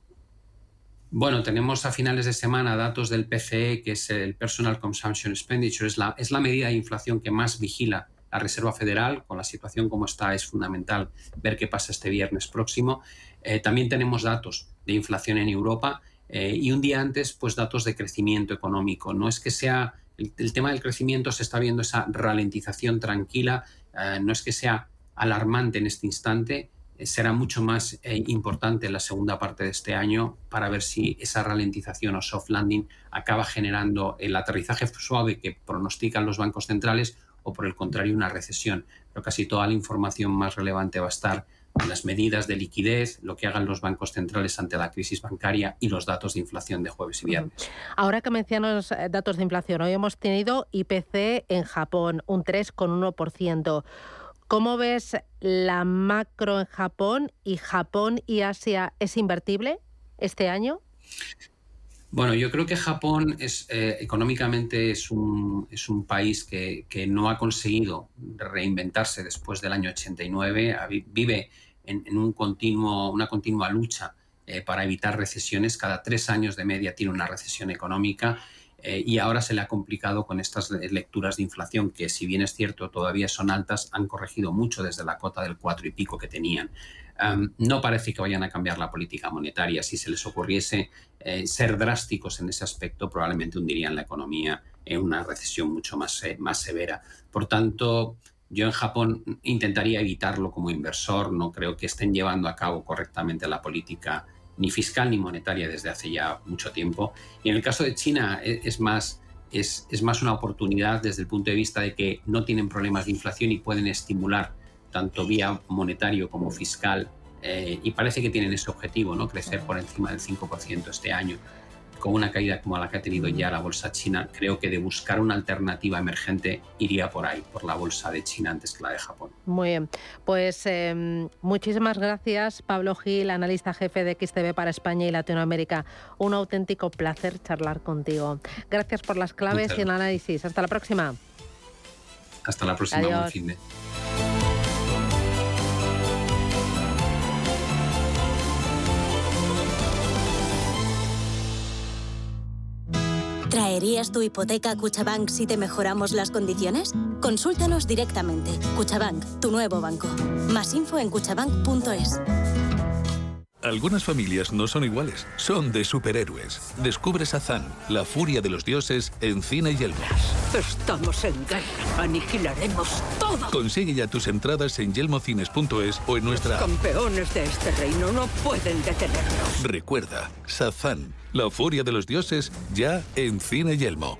[SPEAKER 14] Bueno, tenemos a finales de semana datos del PCE, que es el Personal Consumption Expenditure, es la, es la medida de inflación que más vigila la Reserva Federal. Con la situación como está, es fundamental ver qué pasa este viernes próximo. Eh, también tenemos datos de inflación en Europa eh, y un día antes, pues datos de crecimiento económico. No es que sea, el, tema del crecimiento se está viendo esa ralentización tranquila, eh, no es que sea alarmante en este instante, eh, será mucho más importante en la segunda parte de este año para ver si esa ralentización o soft landing acaba generando el aterrizaje suave que pronostican los bancos centrales o por el contrario una recesión. Pero casi toda la información más relevante va a estar las medidas de liquidez, lo que hagan los bancos centrales ante la crisis bancaria y los datos de inflación de jueves y viernes.
[SPEAKER 13] Ahora que mencionas eh, datos de inflación, hoy hemos tenido IPC en Japón, un 3,1%. ¿Cómo ves la macro en Japón y Japón y Asia es invertible este año?
[SPEAKER 14] Bueno, yo creo que Japón es eh, económicamente es un, es un país que, que, no ha conseguido reinventarse después del año 89, vive en, un continuo, una continua lucha eh, para evitar recesiones. Cada tres años de media tiene una recesión económica eh, y ahora se le ha complicado con estas lecturas de inflación que, si bien es cierto, todavía son altas, han corregido mucho desde la cota del cuatro y pico que tenían. no parece que vayan a cambiar la política monetaria. Si se les ocurriese eh, ser drásticos en ese aspecto, probablemente hundirían la economía en una recesión mucho más, más severa. Por tanto, yo en Japón intentaría evitarlo como inversor, no creo que estén llevando a cabo correctamente la política ni fiscal ni monetaria desde hace ya mucho tiempo. Y en el caso de China e, es, más, es, más una oportunidad desde el punto de vista de que no tienen problemas de inflación y pueden estimular tanto vía monetario como fiscal, eh, y parece que tienen ese objetivo, ¿no? crecer por encima del 5% este año con una caída como la que ha tenido ya la bolsa china, creo que de buscar una alternativa emergente iría por ahí, por la bolsa de China antes que la de Japón.
[SPEAKER 13] Muy bien, pues em, muchísimas gracias Pablo Gil, analista jefe de XTV para España y Latinoamérica. Un auténtico placer charlar contigo. Gracias por las claves y el análisis. Hasta la próxima.
[SPEAKER 14] Hasta la próxima. Buen fin de...
[SPEAKER 15] ¿Traerías tu hipoteca a Cuchabank si te mejoramos las condiciones? Consúltanos directamente. Cuchabank, tu nuevo banco. Más info en cuchabank.es.
[SPEAKER 16] Algunas familias no son iguales, son de superhéroes. Descubre Sazán, la furia de los dioses en Cine y Yelmo.
[SPEAKER 17] Estamos en guerra, aniquilaremos todo.
[SPEAKER 16] Consigue ya tus entradas en yelmocines.es o en nuestra...
[SPEAKER 17] Los campeones de este reino no pueden detenernos.
[SPEAKER 16] Recuerda, Sazán, la furia de los dioses, ya en Cine Yelmo.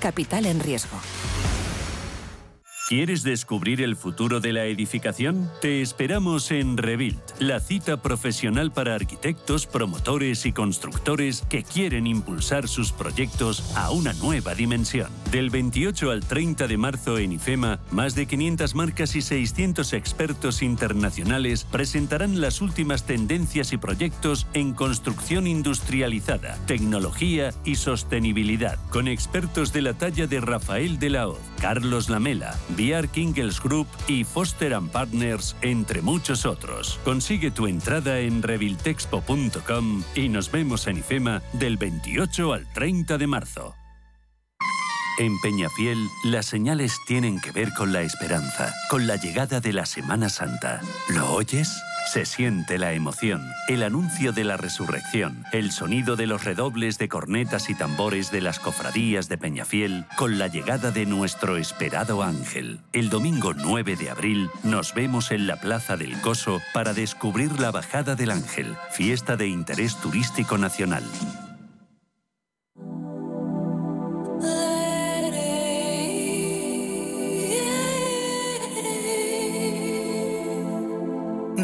[SPEAKER 18] Capital en riesgo.
[SPEAKER 1] ¿Quieres descubrir el futuro de la edificación? Te esperamos en Rebuild, la cita profesional para arquitectos, promotores y constructores que quieren impulsar sus proyectos a una nueva dimensión. Del 28 al 30 de marzo en IFEMA, más de 500 marcas y 600 expertos internacionales presentarán las últimas tendencias y proyectos en construcción industrializada, tecnología y sostenibilidad, con expertos de la talla de Rafael de la Hoz, Carlos Lamela, VR Kingles Group y Foster Partners, entre muchos otros. Consigue tu entrada en reviltexpo.com y nos vemos en IFEMA del 28 al 30 de marzo. En Peñafiel, las señales tienen que ver con la esperanza, con la llegada de la Semana Santa. ¿Lo oyes? Se siente la emoción, el anuncio de la resurrección, el sonido de los redobles de cornetas y tambores de las cofradías de Peñafiel con la llegada de nuestro esperado ángel. El domingo 9 de abril nos vemos en la Plaza del Coso para descubrir la bajada del ángel, fiesta de interés turístico nacional.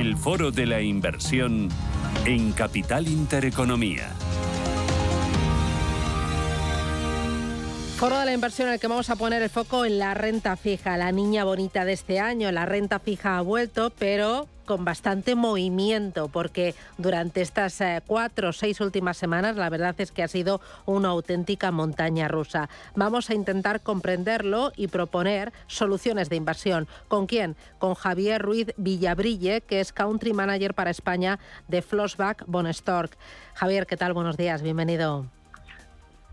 [SPEAKER 1] El foro de la inversión en Capital Intereconomía.
[SPEAKER 13] Foro de la inversión en el que vamos a poner el foco en la renta fija, la niña bonita de este año. La renta fija ha vuelto, pero con bastante movimiento, porque durante estas eh, cuatro o seis últimas semanas la verdad es que ha sido una auténtica montaña rusa. Vamos a intentar comprenderlo y proponer soluciones de inversión. ¿Con quién? Con Javier Ruiz Villabrille, que es Country Manager para España de Flossback Bonestork. Javier, ¿qué tal? Buenos días, bienvenido.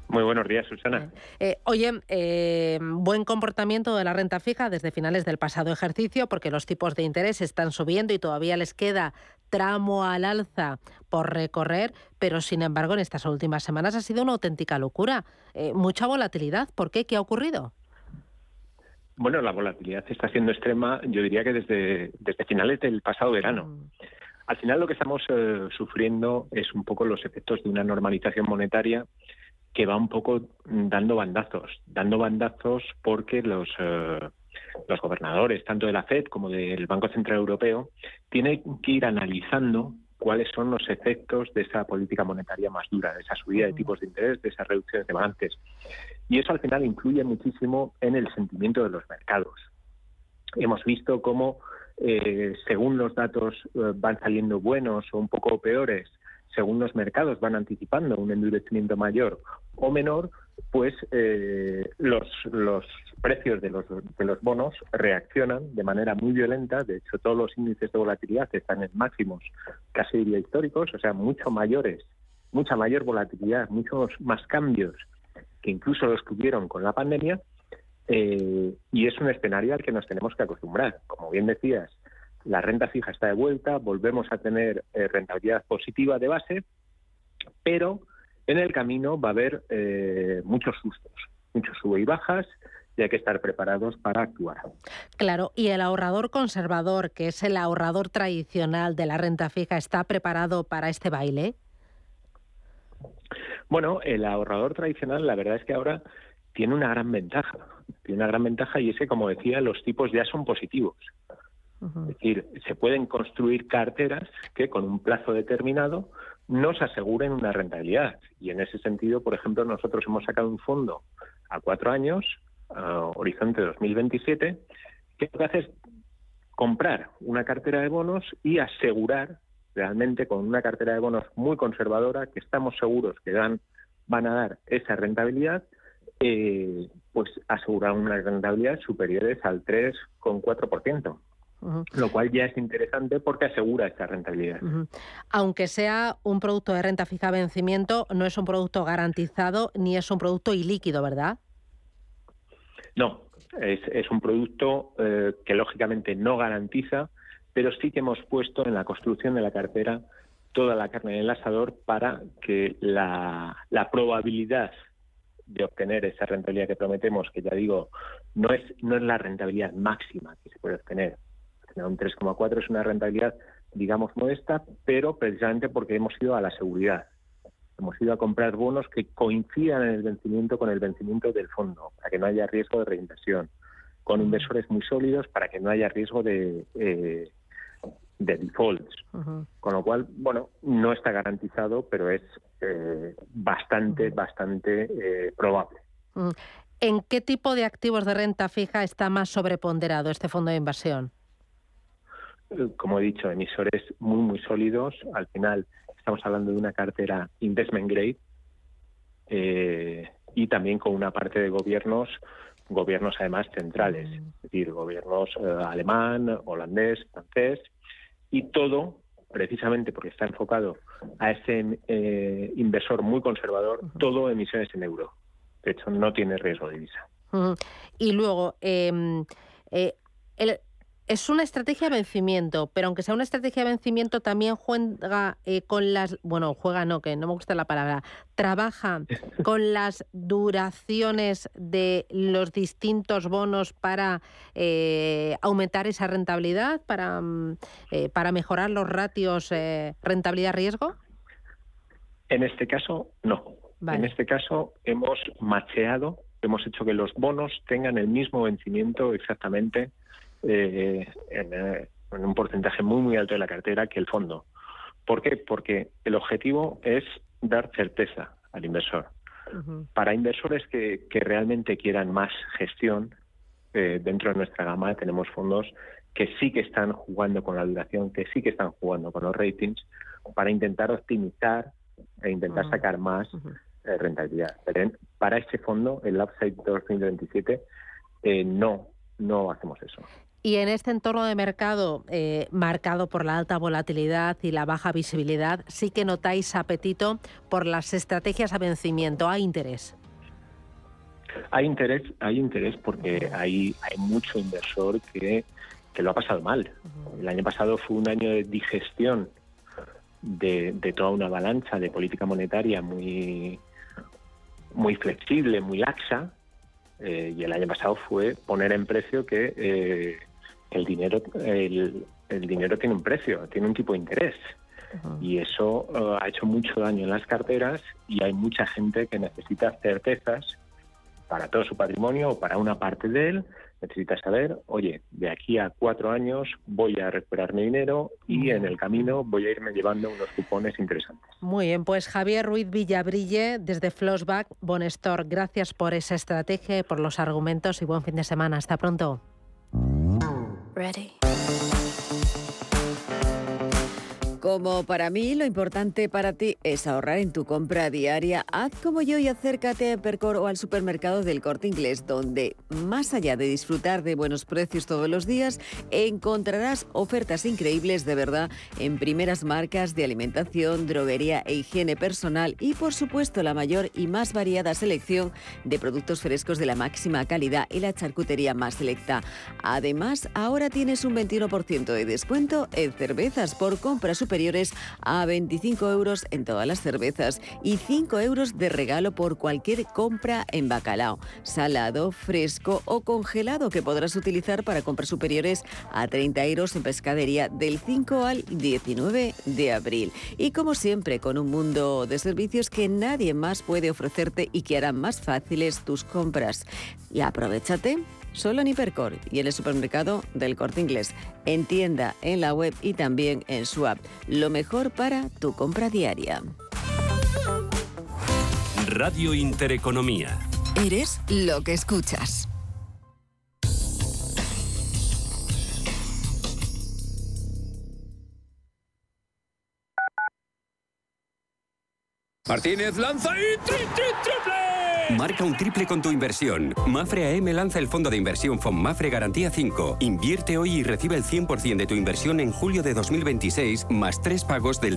[SPEAKER 19] Muy buenos días, Susana.
[SPEAKER 13] Eh, oye, eh, buen comportamiento de la renta fija desde finales del pasado ejercicio, porque los tipos de interés están subiendo y todavía les queda tramo al alza por recorrer, pero sin embargo en estas últimas semanas ha sido una auténtica locura. Eh, mucha volatilidad. ¿Por qué? ¿Qué ha ocurrido?
[SPEAKER 19] Bueno, la volatilidad está siendo extrema, yo diría que desde, desde finales del pasado verano. Mm. Al final lo que estamos sufriendo es un poco los efectos de una normalización monetaria que va un poco dando bandazos, dando bandazos porque los, eh, los gobernadores, tanto de la Fed como del Banco Central Europeo, tienen que ir analizando cuáles son los efectos de esa política monetaria más dura, de esa subida de tipos de interés, de esas reducciones de balances. Y eso al final influye muchísimo en el sentimiento de los mercados. hemos visto cómo eh, según los datos eh, van saliendo buenos o un poco peores, según los mercados van anticipando un endurecimiento mayor o menor, pues eh, los, los precios de los, de los bonos reaccionan de manera muy violenta. De hecho, todos los índices de volatilidad están en máximos casi históricos, o sea, mucho mayores, mucha mayor volatilidad, muchos más cambios que incluso los que hubieron con la pandemia. Eh, y es un escenario al que nos tenemos que acostumbrar. Como bien decías, la renta fija está de vuelta, volvemos a tener eh, rentabilidad positiva de base, pero en el camino va a haber eh, muchos sustos, muchos sube y bajas, y hay que estar preparados para actuar.
[SPEAKER 13] Claro, y el ahorrador conservador, que es el ahorrador tradicional de la renta fija, ¿está preparado para este baile?
[SPEAKER 19] Bueno, el ahorrador tradicional, la verdad es que ahora tiene una gran ventaja. Tiene una gran ventaja y es que, como decía, los tipos ya son positivos. Es decir, se pueden construir carteras que con un plazo determinado nos aseguren una rentabilidad. Y en ese sentido, por ejemplo, nosotros hemos sacado un fondo a cuatro años, Horizonte 2027, que lo que hace es comprar una cartera de bonos y asegurar realmente con una cartera de bonos muy conservadora que estamos seguros que dan, van a dar esa rentabilidad eh, pues asegurar unas rentabilidades superiores al 3,4%. Lo cual ya es interesante porque asegura esta rentabilidad.
[SPEAKER 13] Aunque sea un producto de renta fija vencimiento, no es un producto garantizado ni es un producto ilíquido, ¿verdad?
[SPEAKER 19] No, es, es un producto eh, que lógicamente no garantiza, pero sí que hemos puesto en la construcción de la cartera toda la carne en el asador para que la, la probabilidad de obtener esa rentabilidad que prometemos, que ya digo, no es, no es la rentabilidad máxima que se puede obtener. Un 3,4 es una rentabilidad, digamos, modesta, pero precisamente porque hemos ido a la seguridad. Hemos ido a comprar bonos que coincidan en el vencimiento con el vencimiento del fondo, para que no haya riesgo de reinversión, con inversores muy sólidos para que no haya riesgo de, eh, de defaults. Con lo cual, bueno, no está garantizado, pero es eh, bastante, bastante eh, probable.
[SPEAKER 13] Mm. ¿En qué tipo de activos de renta fija está más sobreponderado este fondo de inversión?
[SPEAKER 19] Eh, como he dicho, emisores muy, muy sólidos. Al final estamos hablando de una cartera investment grade y también con una parte de gobiernos, gobiernos además centrales, mm. es decir, gobiernos alemán, holandés, francés, y todo precisamente porque está enfocado a ese eh, inversor muy conservador, todo emisiones en euro. De hecho, no tiene riesgo de divisa.
[SPEAKER 13] Y luego, em, eh, el, es una estrategia de vencimiento, pero aunque sea una estrategia de vencimiento, también juega eh, con las. Bueno, juega no, que no me gusta la palabra. Trabaja con las duraciones de los distintos bonos para eh, aumentar esa rentabilidad, para, mm, eh, para mejorar los ratios rentabilidad-riesgo.
[SPEAKER 19] En este caso, no. En este caso, hemos macheado, hemos hecho que los bonos tengan el mismo vencimiento exactamente eh, en, un porcentaje muy, muy alto de la cartera que el fondo. ¿Por qué? Porque el objetivo es dar certeza al inversor. Para inversores que, que, realmente quieran más gestión, eh, dentro de nuestra gama tenemos fondos que sí que están jugando con la duración, que sí que están jugando con los ratings, para intentar optimizar e intentar sacar más eh, rentabilidad. Pero para este fondo, el Upside 2027, eh, no, no hacemos eso.
[SPEAKER 13] Y en este entorno de mercado eh, marcado por la alta volatilidad y la baja visibilidad, sí que notáis apetito por las estrategias a vencimiento. ¿Hay interés?
[SPEAKER 19] Hay interés, hay interés porque hay, hay mucho inversor que, que lo ha pasado mal. El año pasado fue un año de digestión de, de toda una avalancha de política monetaria muy, muy flexible, muy laxa, eh, y el año pasado fue poner en precio que eh, el dinero el, dinero tiene un precio, tiene un tipo de interés. Y eso eh, ha hecho mucho daño en las carteras y hay mucha gente que necesita certezas para todo su patrimonio o para una parte de él. Necesita saber, oye, de aquí a cuatro años voy a recuperar mi dinero y en el camino voy a irme llevando unos cupones interesantes.
[SPEAKER 13] Muy bien, pues Javier Ruiz Villabrille desde Flossback Bonestor, gracias por esa estrategia, por los argumentos y buen fin de semana. Hasta pronto.
[SPEAKER 15] ready.
[SPEAKER 20] Como para mí, lo importante para ti es ahorrar en tu compra diaria. Haz como yo y acércate a Percor o al supermercado del Corte Inglés, donde, más allá de disfrutar de buenos precios todos los días, encontrarás ofertas increíbles de verdad en primeras marcas de alimentación, droguería e higiene personal y, por supuesto, la mayor y más variada selección de productos frescos de la máxima calidad y la charcutería más selecta. Además, ahora tienes un 21% de descuento en cervezas por compra superior a 25 euros en todas las cervezas y 5 euros de regalo por cualquier compra en bacalao, salado, fresco o congelado que podrás utilizar para compras superiores a 30 euros en pescadería del 5 al 19 de abril. Y como siempre, con un mundo de servicios que nadie más puede ofrecerte y que harán más fáciles tus compras. Y aprovechate solo en Hipercor y en el supermercado del Corte Inglés, en tienda, en la web y también en su app. Lo mejor para tu compra diaria.
[SPEAKER 1] Radio Intereconomía.
[SPEAKER 3] Eres lo que escuchas.
[SPEAKER 21] Martínez lanza y tri, tri, triple.
[SPEAKER 22] Marca un triple con tu inversión. Mafre AM lanza el fondo de inversión Mafre Garantía 5. Invierte hoy y recibe el 100% de tu inversión en julio de 2026 más tres pagos del